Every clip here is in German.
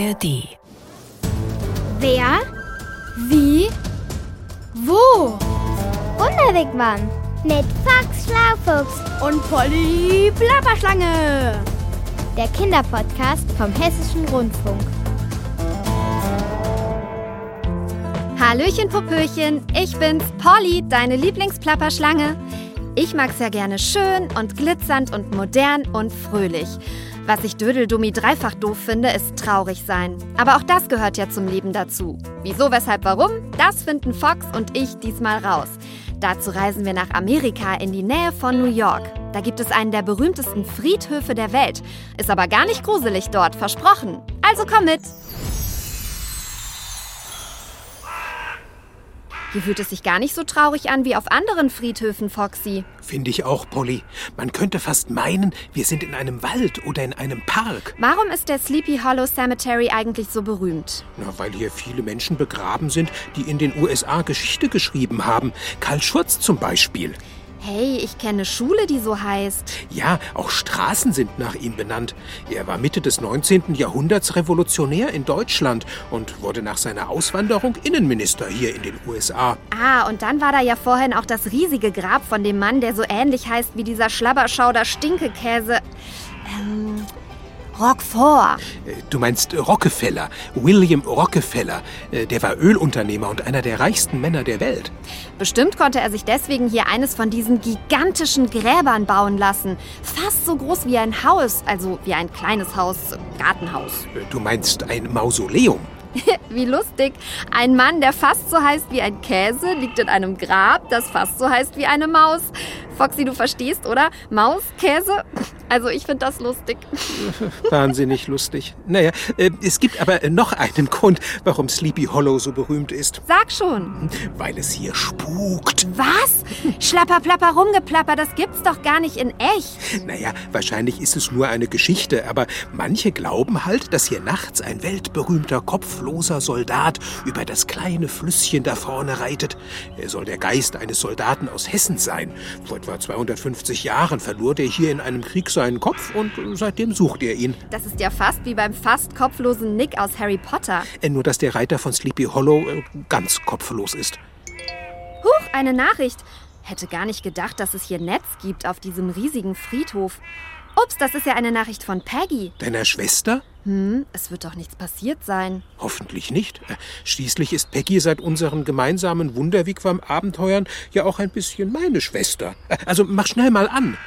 ARD. Wer? Wie? Wo? Wunderwegmann mit Fox Schlaufuchs Und Polly Plapperschlange. der Kinderpodcast vom Hessischen Rundfunk. Hallöchen, Popöchen, ich bin's, Polly, deine Lieblingsplapperschlange. Ich mag's ja gerne schön und glitzernd und modern und fröhlich. Was ich Dödeldummi dreifach doof finde, ist traurig sein. Aber auch das gehört ja zum Leben dazu. Wieso, weshalb, warum? Das finden Fox und ich diesmal raus. Dazu reisen wir nach Amerika in die Nähe von New York. Da gibt es einen der berühmtesten Friedhöfe der Welt. Ist aber gar nicht gruselig dort, versprochen. Also komm mit! Hier fühlt es sich gar nicht so traurig an wie auf anderen Friedhöfen, Foxy. Finde ich auch, Polly. Man könnte fast meinen, wir sind in einem Wald oder in einem Park. Warum ist der Sleepy Hollow Cemetery eigentlich so berühmt? Na, weil hier viele Menschen begraben sind, die in den USA Geschichte geschrieben haben. Karl Schurz zum Beispiel. Hey, ich kenne Schule, die so heißt. Ja, auch Straßen sind nach ihm benannt. Er war Mitte des 19. Jahrhunderts Revolutionär in Deutschland und wurde nach seiner Auswanderung Innenminister hier in den USA. Ah, und dann war da ja vorhin auch das riesige Grab von dem Mann, der so ähnlich heißt wie dieser Schlabberschauder Stinkekäse. Ähm, Roquefort. Äh, Du meinst Rockefeller, William Rockefeller. Äh, Der war Ölunternehmer und einer der reichsten Männer der Welt. Bestimmt konnte er sich deswegen hier eines von diesen gigantischen Gräbern bauen lassen. Fast so groß wie ein Haus, also wie ein kleines Haus, Gartenhaus. Äh, Du meinst ein Mausoleum. Wie lustig. Ein Mann, der fast so heißt wie ein Käse, liegt in einem Grab, das fast so heißt wie eine Maus. Foxy, du verstehst, oder? Maus, Käse? Also ich finde das lustig. Wahnsinnig lustig. Naja, äh, es gibt aber noch einen Grund, warum Sleepy Hollow so berühmt ist. Sag schon. Weil es hier spukt. Was? Schlapper, plapper, rumgeplapper, das gibt's doch gar nicht in echt. Naja, wahrscheinlich ist es nur eine Geschichte, aber manche glauben halt, dass hier nachts ein weltberühmter kopfloser Soldat über das kleine Flüsschen da vorne reitet. Er soll der Geist eines Soldaten aus Hessen sein. Vor etwa 250 Jahren verlor der hier in einem Krieg seinen Kopf und seitdem sucht er ihn. Das ist ja fast wie beim fast kopflosen Nick aus Harry Potter. Äh, Nur, dass der Reiter von Sleepy Hollow äh, ganz kopflos ist. Huch, eine Nachricht. Hätte gar nicht gedacht, dass es hier Netz gibt auf diesem riesigen Friedhof. Ups, das ist ja eine Nachricht von Peggy. Deiner Schwester? Hm, es wird doch nichts passiert sein. Hoffentlich nicht. Äh, Schließlich ist Peggy seit unseren gemeinsamen Wunderwigwam-Abenteuern ja auch ein bisschen meine Schwester. Äh, Also mach schnell mal an.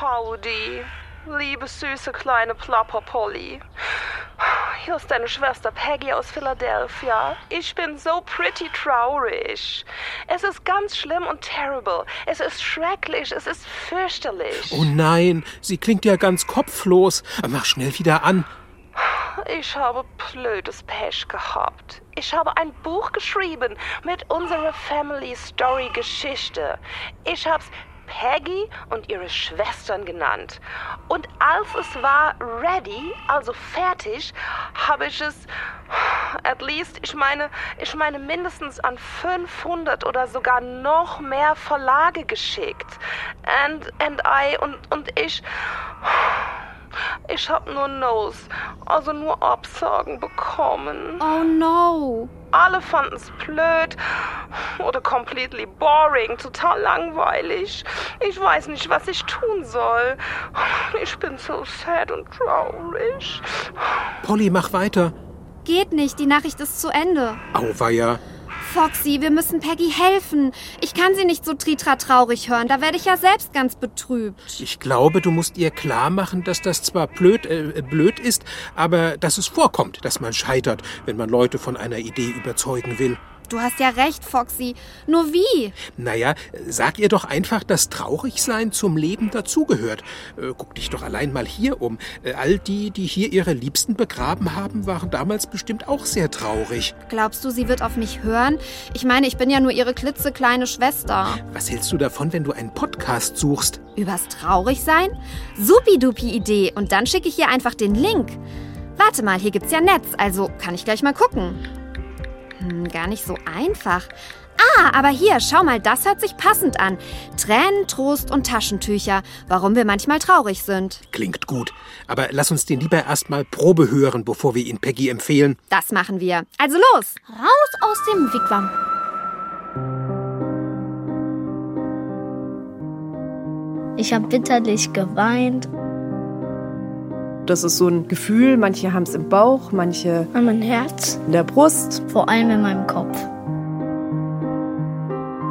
Howdy, liebe süße kleine Plapper Polly. Hier ist deine Schwester Peggy aus Philadelphia. Ich bin so pretty traurig. Es ist ganz schlimm und terrible. Es ist schrecklich, es ist fürchterlich. Oh nein, sie klingt ja ganz kopflos. Mach schnell wieder an. Ich habe blödes Pech gehabt. Ich habe ein Buch geschrieben mit unserer Family Story Geschichte. Ich hab's Peggy und ihre Schwestern genannt. Und als es war ready, also fertig, habe ich es at least, ich meine, ich meine mindestens an 500 oder sogar noch mehr Verlage geschickt. And and I und und ich ich habe nur No's, also nur Absagen bekommen. Oh no. Alle fanden es blöd oder completely boring, total langweilig. Ich weiß nicht, was ich tun soll. Ich bin so sad und traurig. Polly, mach weiter. Geht nicht, die Nachricht ist zu Ende. Auweia. Foxy, wir müssen Peggy helfen. Ich kann sie nicht so tritra traurig hören, da werde ich ja selbst ganz betrübt. Ich glaube, du musst ihr klar machen, dass das zwar blöd, äh, blöd ist, aber dass es vorkommt, dass man scheitert, wenn man Leute von einer Idee überzeugen will. Du hast ja recht, Foxy. Nur wie? Naja, sag ihr doch einfach, dass Traurigsein zum Leben dazugehört. Äh, guck dich doch allein mal hier um. Äh, all die, die hier ihre Liebsten begraben haben, waren damals bestimmt auch sehr traurig. Glaubst du, sie wird auf mich hören? Ich meine, ich bin ja nur ihre klitzekleine Schwester. Was hältst du davon, wenn du einen Podcast suchst? Übers Traurigsein? Supidupi Idee. Und dann schicke ich ihr einfach den Link. Warte mal, hier gibt's ja Netz, also kann ich gleich mal gucken. Hm, gar nicht so einfach. Ah, aber hier, schau mal, das hört sich passend an. Tränen, Trost und Taschentücher. Warum wir manchmal traurig sind. Klingt gut. Aber lass uns den lieber erstmal Probe hören, bevor wir ihn Peggy empfehlen. Das machen wir. Also los! Raus aus dem Wigwam. Ich habe bitterlich geweint. Das ist so ein Gefühl, manche haben es im Bauch, manche an mein Herz, in der Brust. vor allem in meinem Kopf.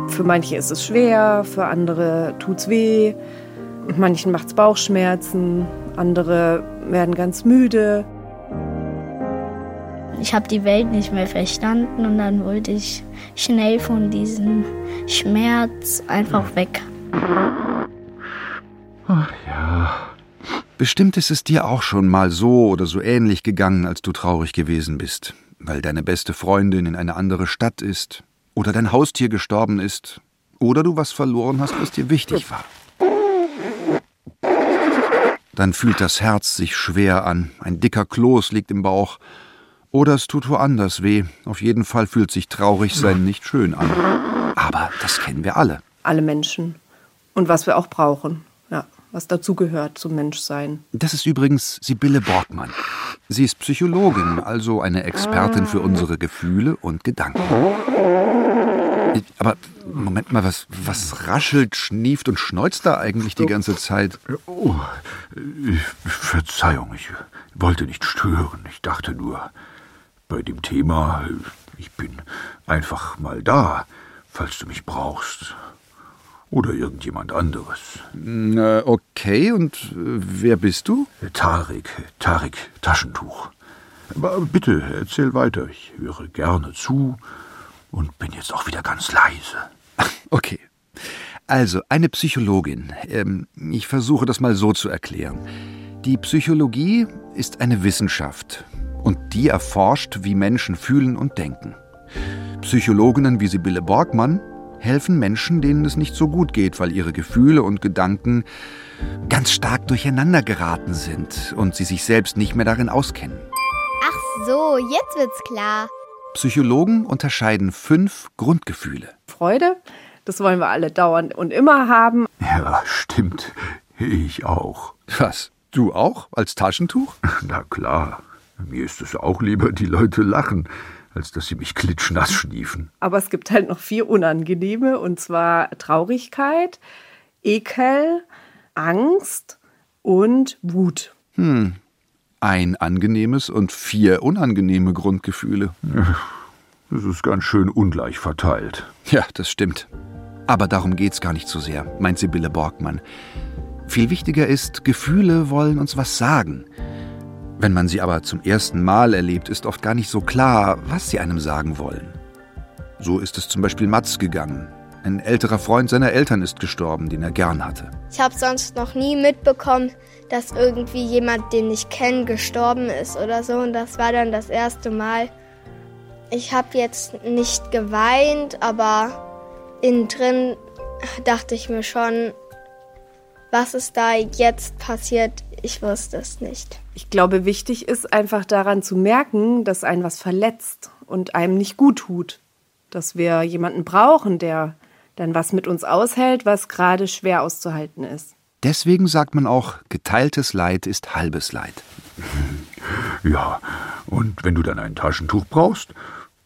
Für manche ist es schwer, für andere tut's weh. Manchen macht's Bauchschmerzen, andere werden ganz müde. Ich habe die Welt nicht mehr verstanden und dann wollte ich schnell von diesem Schmerz einfach weg. Bestimmt ist es dir auch schon mal so oder so ähnlich gegangen, als du traurig gewesen bist, weil deine beste Freundin in eine andere Stadt ist, oder dein Haustier gestorben ist, oder du was verloren hast, was dir wichtig war. Dann fühlt das Herz sich schwer an, ein dicker Kloß liegt im Bauch, oder es tut woanders weh. Auf jeden Fall fühlt sich traurig sein nicht schön an. Aber das kennen wir alle. Alle Menschen. Und was wir auch brauchen. Was dazugehört zum Menschsein. Das ist übrigens Sibylle Borgmann. Sie ist Psychologin, also eine Expertin für unsere Gefühle und Gedanken. Aber Moment mal, was, was raschelt, schnieft und schneuzt da eigentlich die ganze Zeit? Oh, Verzeihung, ich wollte nicht stören. Ich dachte nur, bei dem Thema, ich bin einfach mal da, falls du mich brauchst. Oder irgendjemand anderes. Na, okay, und äh, wer bist du? Tarik, Tarik, Taschentuch. Aber bitte, erzähl weiter. Ich höre gerne zu und bin jetzt auch wieder ganz leise. Okay. Also, eine Psychologin. Ähm, ich versuche das mal so zu erklären. Die Psychologie ist eine Wissenschaft und die erforscht, wie Menschen fühlen und denken. Psychologinnen wie Sibylle Borgmann helfen Menschen, denen es nicht so gut geht, weil ihre Gefühle und Gedanken ganz stark durcheinander geraten sind und sie sich selbst nicht mehr darin auskennen. Ach so, jetzt wird's klar. Psychologen unterscheiden fünf Grundgefühle. Freude, das wollen wir alle dauernd und immer haben. Ja, stimmt. Ich auch. Was? Du auch? Als Taschentuch? Na klar. Mir ist es auch lieber, die Leute lachen, als dass sie mich klitschnass schniefen. Aber es gibt halt noch vier unangenehme, und zwar Traurigkeit, Ekel, Angst und Wut. Hm. Ein angenehmes und vier unangenehme Grundgefühle. Das ist ganz schön ungleich verteilt. Ja, das stimmt. Aber darum geht's gar nicht so sehr, meint Sibylle Borgmann. Viel wichtiger ist, Gefühle wollen uns was sagen. Wenn man sie aber zum ersten Mal erlebt, ist oft gar nicht so klar, was sie einem sagen wollen. So ist es zum Beispiel Mats gegangen. Ein älterer Freund seiner Eltern ist gestorben, den er gern hatte. Ich habe sonst noch nie mitbekommen, dass irgendwie jemand, den ich kenne, gestorben ist oder so. Und das war dann das erste Mal. Ich habe jetzt nicht geweint, aber innen drin dachte ich mir schon, was ist da jetzt passiert? Ich wusste es nicht. Ich glaube, wichtig ist einfach daran zu merken, dass einen was verletzt und einem nicht gut tut. Dass wir jemanden brauchen, der dann was mit uns aushält, was gerade schwer auszuhalten ist. Deswegen sagt man auch, geteiltes Leid ist halbes Leid. Ja, und wenn du dann ein Taschentuch brauchst,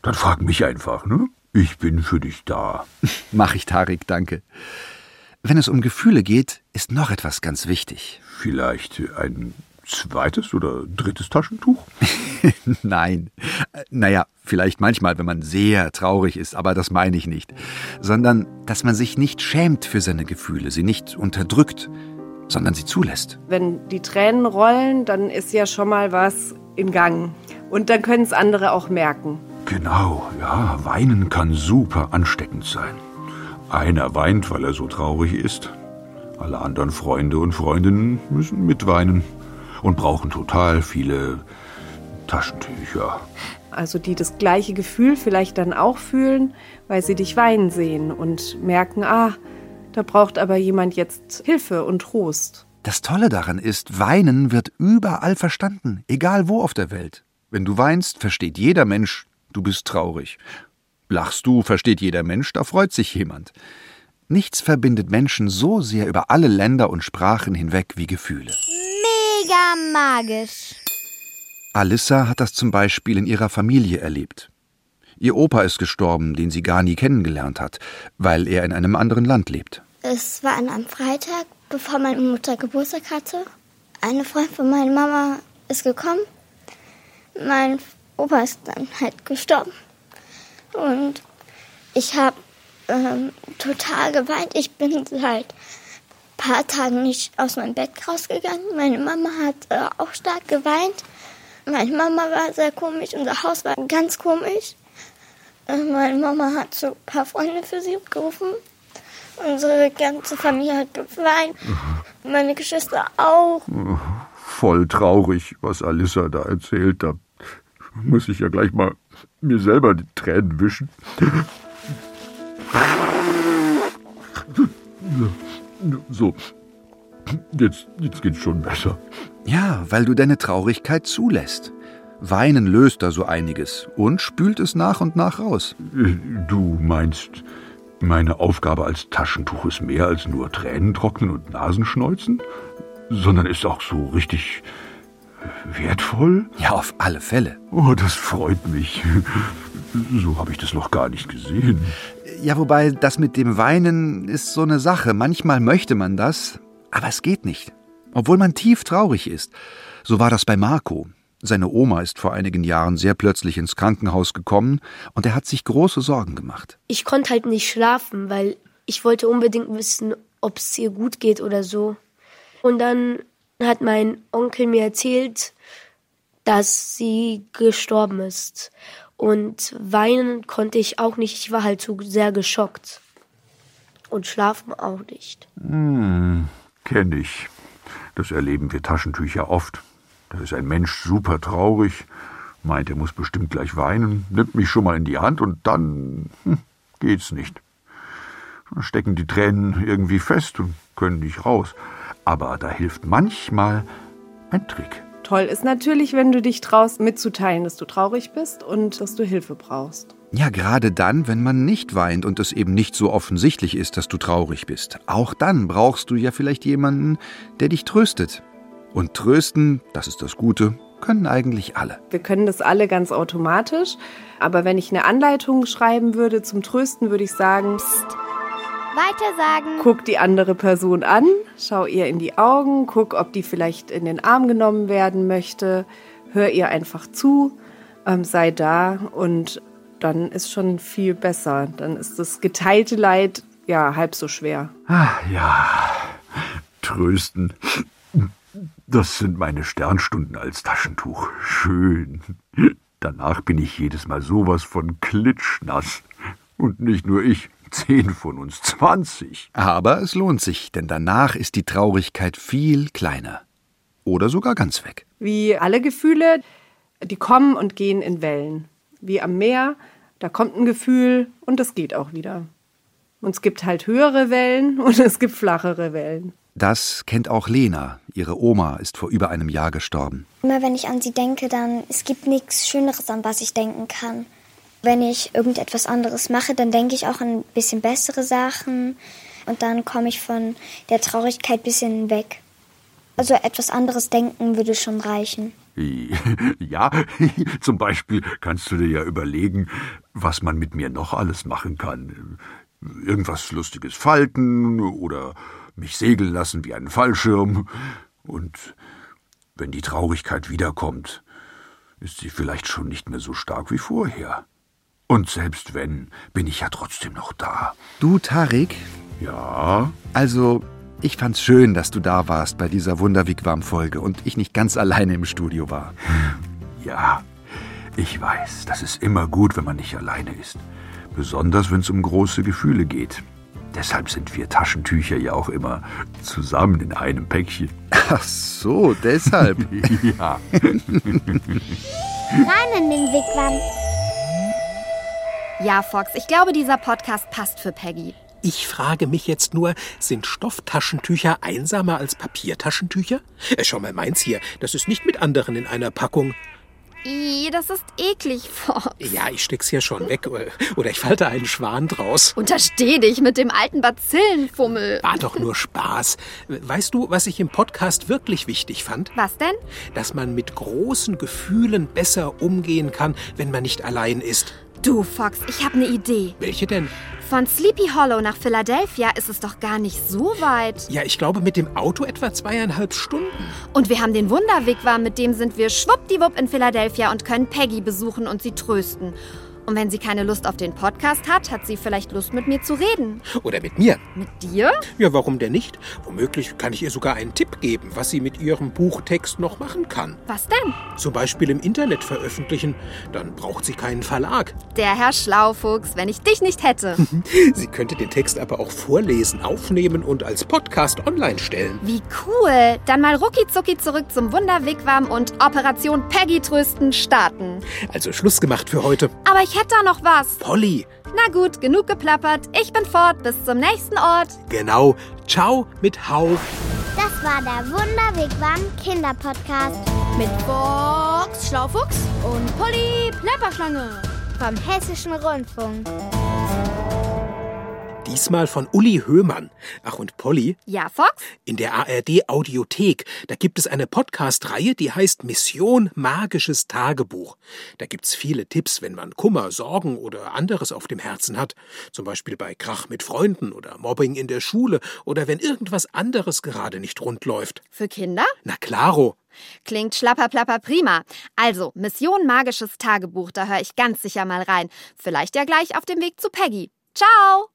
dann frag mich einfach, ne? Ich bin für dich da. Mach ich, Tarik, danke. Wenn es um Gefühle geht, ist noch etwas ganz wichtig. Vielleicht ein zweites oder drittes Taschentuch? Nein. Naja, vielleicht manchmal, wenn man sehr traurig ist, aber das meine ich nicht. Sondern, dass man sich nicht schämt für seine Gefühle, sie nicht unterdrückt, sondern sie zulässt. Wenn die Tränen rollen, dann ist ja schon mal was in Gang. Und dann können es andere auch merken. Genau, ja, weinen kann super ansteckend sein. Einer weint, weil er so traurig ist. Alle anderen Freunde und Freundinnen müssen mitweinen und brauchen total viele Taschentücher. Also die das gleiche Gefühl vielleicht dann auch fühlen, weil sie dich weinen sehen und merken, ah, da braucht aber jemand jetzt Hilfe und Trost. Das Tolle daran ist, Weinen wird überall verstanden, egal wo auf der Welt. Wenn du weinst, versteht jeder Mensch, du bist traurig. Lachst du, versteht jeder Mensch, da freut sich jemand. Nichts verbindet Menschen so sehr über alle Länder und Sprachen hinweg wie Gefühle. Mega magisch. Alissa hat das zum Beispiel in ihrer Familie erlebt. Ihr Opa ist gestorben, den sie gar nie kennengelernt hat, weil er in einem anderen Land lebt. Es war an einem Freitag, bevor meine Mutter Geburtstag hatte. Eine Freundin von meiner Mama ist gekommen. Mein Opa ist dann halt gestorben. Und ich habe ähm, total geweint. Ich bin seit ein paar Tagen nicht aus meinem Bett rausgegangen. Meine Mama hat äh, auch stark geweint. Meine Mama war sehr komisch, unser Haus war ganz komisch. Äh, meine Mama hat so ein paar Freunde für sie gerufen. Unsere ganze Familie hat geweint. Meine Geschwister auch. Voll traurig, was Alissa da erzählt. Da muss ich ja gleich mal mir selber die Tränen wischen. So, jetzt, jetzt geht's schon besser. Ja, weil du deine Traurigkeit zulässt. Weinen löst da so einiges und spült es nach und nach raus. Du meinst, meine Aufgabe als Taschentuch ist mehr als nur Tränen trocknen und Nasenschneuzen, sondern ist auch so richtig wertvoll? Ja, auf alle Fälle. Oh, das freut mich. So habe ich das noch gar nicht gesehen. Ja, wobei das mit dem Weinen ist so eine Sache. Manchmal möchte man das, aber es geht nicht. Obwohl man tief traurig ist. So war das bei Marco. Seine Oma ist vor einigen Jahren sehr plötzlich ins Krankenhaus gekommen und er hat sich große Sorgen gemacht. Ich konnte halt nicht schlafen, weil ich wollte unbedingt wissen, ob es ihr gut geht oder so. Und dann hat mein Onkel mir erzählt, dass sie gestorben ist. Und weinen konnte ich auch nicht. Ich war halt so sehr geschockt. Und schlafen auch nicht. Hm, kenn ich. Das erleben wir Taschentücher oft. Da ist ein Mensch super traurig, meint, er muss bestimmt gleich weinen, nimmt mich schon mal in die Hand und dann hm, geht's nicht. Dann stecken die Tränen irgendwie fest und können nicht raus. Aber da hilft manchmal ein Trick. Toll ist natürlich, wenn du dich traust, mitzuteilen, dass du traurig bist und dass du Hilfe brauchst. Ja, gerade dann, wenn man nicht weint und es eben nicht so offensichtlich ist, dass du traurig bist. Auch dann brauchst du ja vielleicht jemanden, der dich tröstet. Und trösten, das ist das Gute, können eigentlich alle. Wir können das alle ganz automatisch. Aber wenn ich eine Anleitung schreiben würde zum Trösten, würde ich sagen, Psst, weiter sagen. Guck die andere Person an, schau ihr in die Augen, guck, ob die vielleicht in den Arm genommen werden möchte. Hör ihr einfach zu, ähm, sei da und dann ist schon viel besser. Dann ist das geteilte Leid ja halb so schwer. Ah, ja, trösten. Das sind meine Sternstunden als Taschentuch. Schön. Danach bin ich jedes Mal sowas von klitschnass. Und nicht nur ich, zehn von uns, zwanzig. Aber es lohnt sich, denn danach ist die Traurigkeit viel kleiner. Oder sogar ganz weg. Wie alle Gefühle, die kommen und gehen in Wellen. Wie am Meer, da kommt ein Gefühl und das geht auch wieder. Und es gibt halt höhere Wellen und es gibt flachere Wellen. Das kennt auch Lena. Ihre Oma ist vor über einem Jahr gestorben. Immer wenn ich an sie denke, dann es gibt nichts Schöneres, an was ich denken kann. Wenn ich irgendetwas anderes mache, dann denke ich auch an ein bisschen bessere Sachen und dann komme ich von der Traurigkeit ein bisschen weg. Also etwas anderes denken würde schon reichen. Ja, zum Beispiel kannst du dir ja überlegen, was man mit mir noch alles machen kann. Irgendwas Lustiges falten oder mich segeln lassen wie einen Fallschirm. Und wenn die Traurigkeit wiederkommt, ist sie vielleicht schon nicht mehr so stark wie vorher. Und selbst wenn, bin ich ja trotzdem noch da. Du, Tarik? Ja? Also, ich fand's schön, dass du da warst bei dieser Wunderwigwam-Folge und ich nicht ganz alleine im Studio war. Ja, ich weiß, das ist immer gut, wenn man nicht alleine ist. Besonders, wenn es um große Gefühle geht. Deshalb sind wir Taschentücher ja auch immer zusammen in einem Päckchen. Ach so, deshalb. ja. Rein in den Wigwam. Ja, Fox, ich glaube, dieser Podcast passt für Peggy. Ich frage mich jetzt nur, sind Stofftaschentücher einsamer als Papiertaschentücher? Äh, schau mal meins hier, das ist nicht mit anderen in einer Packung. Ih, das ist eklig, Fox. Ja, ich steck's ja schon weg. Oder, oder ich falte einen Schwan draus. Untersteh dich mit dem alten Bazillenfummel. War doch nur Spaß. Weißt du, was ich im Podcast wirklich wichtig fand? Was denn? Dass man mit großen Gefühlen besser umgehen kann, wenn man nicht allein ist. Du, Fox, ich habe eine Idee. Welche denn? Von Sleepy Hollow nach Philadelphia ist es doch gar nicht so weit. Ja, ich glaube mit dem Auto etwa zweieinhalb Stunden. Und wir haben den Wunderwigwam, mit dem sind wir schwuppdiwupp in Philadelphia und können Peggy besuchen und sie trösten. Und wenn sie keine Lust auf den Podcast hat, hat sie vielleicht Lust, mit mir zu reden. Oder mit mir. Mit dir? Ja, warum denn nicht? Womöglich kann ich ihr sogar einen Tipp geben, was sie mit ihrem Buchtext noch machen kann. Was denn? Zum Beispiel im Internet veröffentlichen. Dann braucht sie keinen Verlag. Der Herr Schlaufuchs, wenn ich dich nicht hätte. sie könnte den Text aber auch vorlesen, aufnehmen und als Podcast online stellen. Wie cool. Dann mal rucki zurück zum Wunderwigwam und Operation Peggy trösten starten. Also Schluss gemacht für heute. Aber ich hätte da noch was. Polly. Na gut, genug geplappert. Ich bin fort. Bis zum nächsten Ort. Genau. Ciao mit Hau. Das war der Wunderwegwam Kinderpodcast. Mit Box Schlaufuchs und Polly Plapperschlange. Vom Hessischen Rundfunk. Diesmal von Uli Höhmann. Ach und Polly? Ja, Fox? In der ARD Audiothek, da gibt es eine Podcast-Reihe, die heißt Mission Magisches Tagebuch. Da gibt's viele Tipps, wenn man Kummer, Sorgen oder anderes auf dem Herzen hat. Zum Beispiel bei Krach mit Freunden oder Mobbing in der Schule oder wenn irgendwas anderes gerade nicht rund läuft. Für Kinder? Na klaro. Klingt schlapperplapper prima. Also, Mission Magisches Tagebuch, da höre ich ganz sicher mal rein. Vielleicht ja gleich auf dem Weg zu Peggy. Ciao!